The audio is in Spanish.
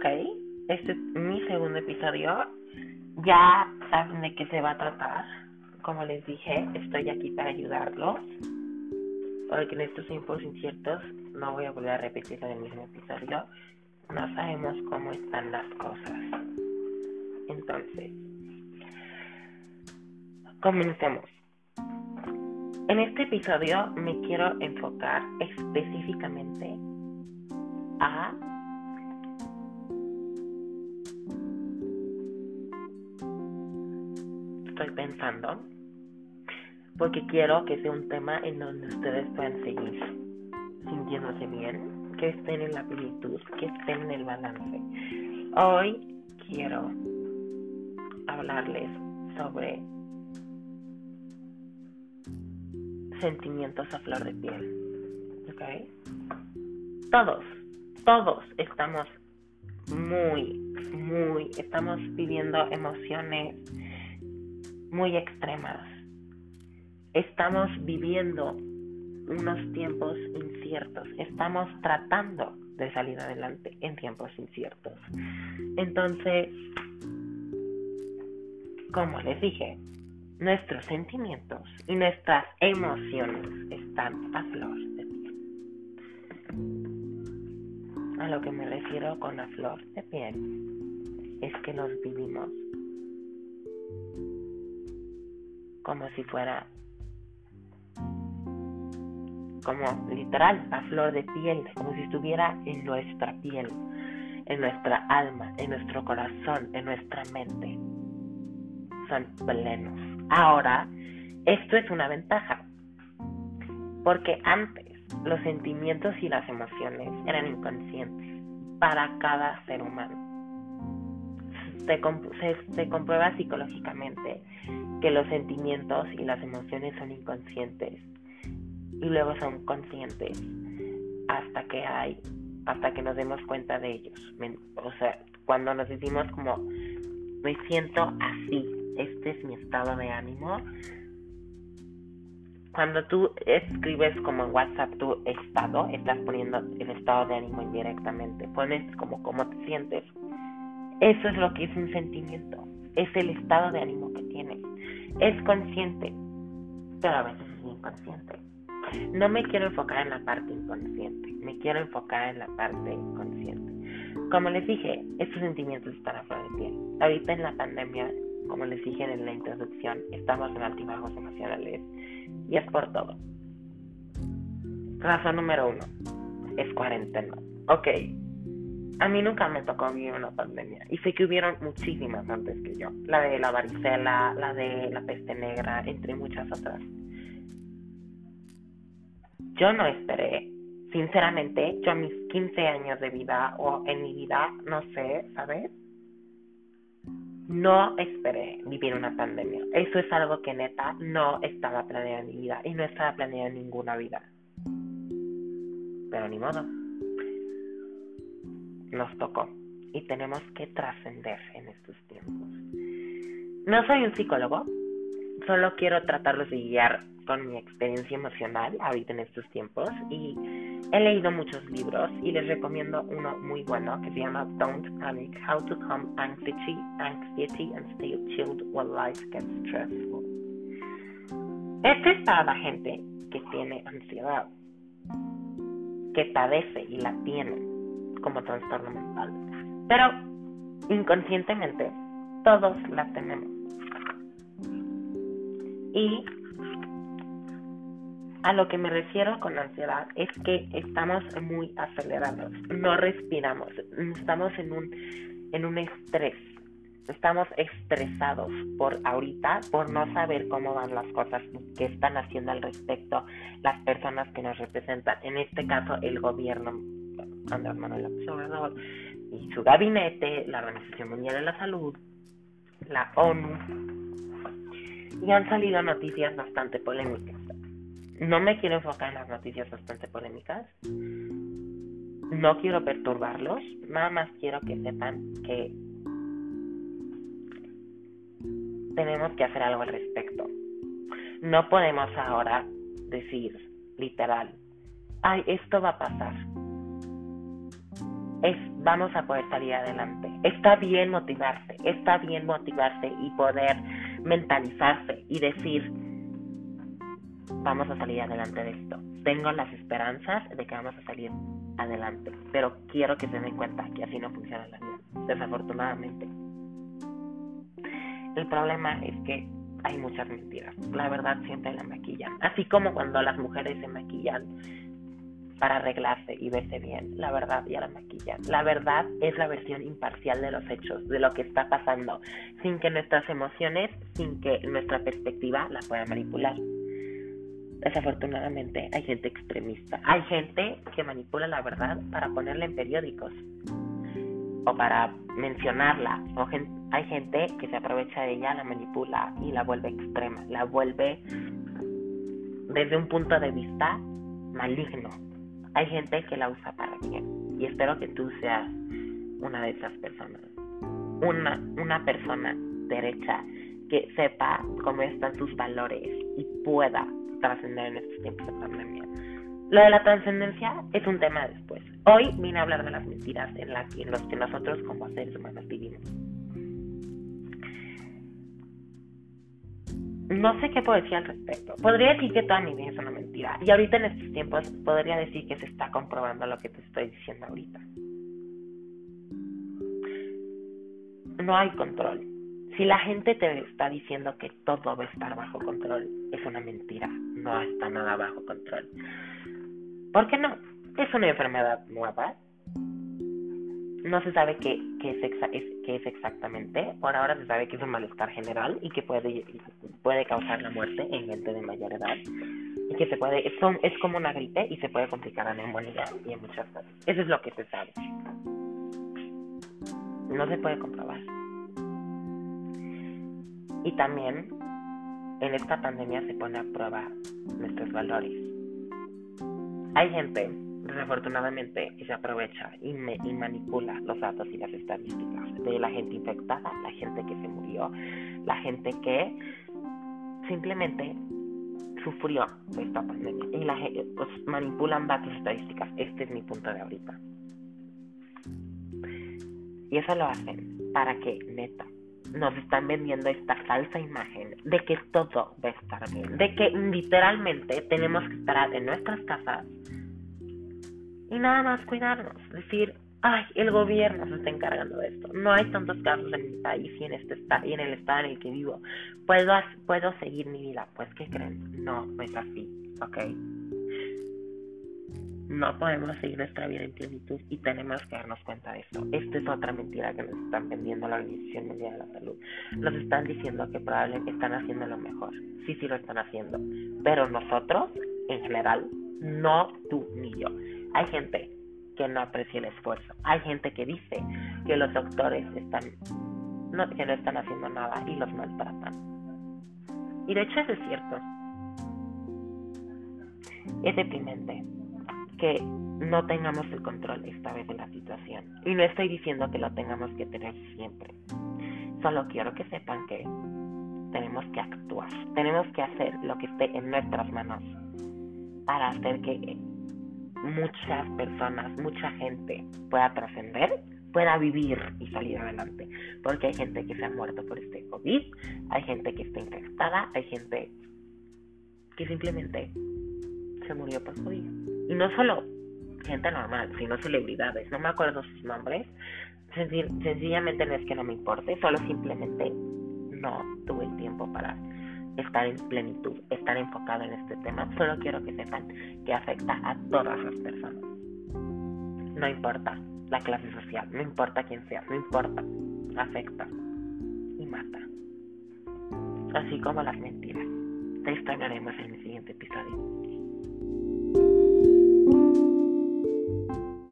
Ok, este es mi segundo episodio. Ya saben de qué se va a tratar. Como les dije, estoy aquí para ayudarlos. Porque en estos tiempos inciertos no voy a volver a repetir el mismo episodio. No sabemos cómo están las cosas. Entonces, comencemos. En este episodio me quiero enfocar específicamente a estoy pensando porque quiero que sea un tema en donde ustedes puedan seguir sintiéndose bien, que estén en la plenitud, que estén en el balance. Hoy quiero hablarles sobre sentimientos a flor de piel. ¿Ok? Todos, todos estamos muy, muy, estamos viviendo emociones muy extremas. Estamos viviendo unos tiempos inciertos. Estamos tratando de salir adelante en tiempos inciertos. Entonces, como les dije, nuestros sentimientos y nuestras emociones están a flor de piel. A lo que me refiero con a flor de piel es que los vivimos como si fuera como literal a flor de piel, como si estuviera en nuestra piel, en nuestra alma, en nuestro corazón, en nuestra mente. Son plenos. Ahora, esto es una ventaja, porque antes los sentimientos y las emociones eran inconscientes para cada ser humano. Se, comprueba psicológicamente que los sentimientos y las emociones son inconscientes y luego son conscientes hasta que hay, hasta que nos demos cuenta de ellos. O sea, cuando nos decimos como me siento así, este es mi estado de ánimo. Cuando tú escribes como en WhatsApp tu estado, estás poniendo el estado de ánimo indirectamente. Pones como cómo te sientes. Eso es lo que es un sentimiento. Es el estado de ánimo que tienes. Es consciente, pero a veces es inconsciente. No me quiero enfocar en la parte inconsciente, me quiero enfocar en la parte consciente. Como les dije, estos sentimientos están a flor de piel. Ahorita en la pandemia como les dije en la introducción, estamos en altibajos emocionales y es por todo. Razón número uno, es cuarentena. Ok, a mí nunca me tocó vivir una pandemia y sé que hubieron muchísimas antes que yo. La de la varicela, la de la peste negra, entre muchas otras. Yo no esperé, sinceramente, yo a mis 15 años de vida o en mi vida, no sé, ¿sabes? No esperé vivir una pandemia. Eso es algo que neta no estaba planeado en mi vida y no estaba planeado en ninguna vida. Pero ni modo. Nos tocó y tenemos que trascender en estos tiempos. No soy un psicólogo, solo quiero tratarlos de guiar con mi experiencia emocional ahorita en estos tiempos y he leído muchos libros y les recomiendo uno muy bueno que se llama Don't Panic, How to Calm Anxiety, Anxiety and Stay Chilled While Life Gets Stressful. Este es para la gente que tiene ansiedad, que padece y la tiene como trastorno mental, pero inconscientemente todos la tenemos. Y a lo que me refiero con ansiedad es que estamos muy acelerados, no respiramos, estamos en un, en un estrés, estamos estresados por ahorita, por no saber cómo van las cosas, qué están haciendo al respecto las personas que nos representan, en este caso el gobierno, Andrés Manuel López y su gabinete, la Organización Mundial de la Salud, la ONU, y han salido noticias bastante polémicas no me quiero enfocar en las noticias bastante polémicas. No quiero perturbarlos. Nada más quiero que sepan que tenemos que hacer algo al respecto. No podemos ahora decir literal, ay, esto va a pasar. Es vamos a poder salir adelante. Está bien motivarse, está bien motivarse y poder mentalizarse y decir, vamos a salir adelante de esto. Tengo las esperanzas de que vamos a salir adelante, pero quiero que se den cuenta que así no funciona la vida, desafortunadamente. El problema es que hay muchas mentiras. La verdad siempre la maquillan. Así como cuando las mujeres se maquillan para arreglarse y verse bien, la verdad ya la maquillan. La verdad es la versión imparcial de los hechos, de lo que está pasando, sin que nuestras emociones, sin que nuestra perspectiva la pueda manipular. Desafortunadamente hay gente extremista. Hay gente que manipula la verdad para ponerla en periódicos o para mencionarla. O hay gente que se aprovecha de ella, la manipula y la vuelve extrema. La vuelve desde un punto de vista maligno. Hay gente que la usa para bien. Y espero que tú seas una de esas personas. Una, una persona derecha que sepa cómo están sus valores y pueda trascender en estos tiempos de pandemia. Lo de la trascendencia es un tema después. Hoy vine a hablar de las mentiras en, las, en los que nosotros como seres humanos vivimos. No sé qué puedo decir al respecto. Podría decir que toda mi vida es una mentira. Y ahorita en estos tiempos podría decir que se está comprobando lo que te estoy diciendo ahorita. No hay control. Si la gente te está diciendo que todo va a estar bajo control, es una mentira. No está nada bajo control. ¿Por qué no? Es una enfermedad nueva. No se sabe qué, es, es, exactamente. Por ahora se sabe que es un malestar general y que puede, puede causar la muerte en gente de mayor edad. Y que se puede, es, es como una gripe y se puede complicar a neumonía y en muchas cosas. Eso es lo que se sabe. No se puede comprobar. Y también en esta pandemia se pone a prueba nuestros valores. Hay gente, desafortunadamente, que se aprovecha y, y manipula los datos y las estadísticas de la gente infectada, la gente que se murió, la gente que simplemente sufrió esta pandemia y la pues, manipulan datos estadísticas. Este es mi punto de ahorita. Y eso lo hacen para que, neta, nos están vendiendo esta falsa imagen de que todo va a estar bien, de que literalmente tenemos que estar en nuestras casas y nada más cuidarnos, decir, ay, el gobierno se está encargando de esto, no hay tantos casos en mi país y en este y en el estado en el que vivo, puedo puedo seguir mi vida, pues qué creen, no, no es así, ¿ok? no podemos seguir nuestra vida en plenitud y tenemos que darnos cuenta de esto. Esta es otra mentira que nos están vendiendo la Organización Mundial de la Salud. Nos están diciendo que probablemente están haciendo lo mejor. Sí, sí lo están haciendo. Pero nosotros, en general, no tú ni yo. Hay gente que no aprecia el esfuerzo. Hay gente que dice que los doctores están no, que no están haciendo nada y los maltratan. Y de hecho eso es cierto. Es deprimente que no tengamos el control esta vez de la situación. Y no estoy diciendo que lo tengamos que tener siempre. Solo quiero que sepan que tenemos que actuar. Tenemos que hacer lo que esté en nuestras manos para hacer que muchas personas, mucha gente pueda trascender, pueda vivir y salir adelante. Porque hay gente que se ha muerto por este COVID, hay gente que está infectada, hay gente que simplemente se murió por COVID. Y no solo gente normal, sino celebridades. No me acuerdo sus nombres. sencillamente no es que no me importe, solo simplemente no tuve el tiempo para estar en plenitud, estar enfocado en este tema. Solo quiero que sepan que afecta a todas las personas. No importa la clase social, no importa quién sea, no importa. Afecta y mata. Así como las mentiras. Te extrañaremos en el siguiente episodio.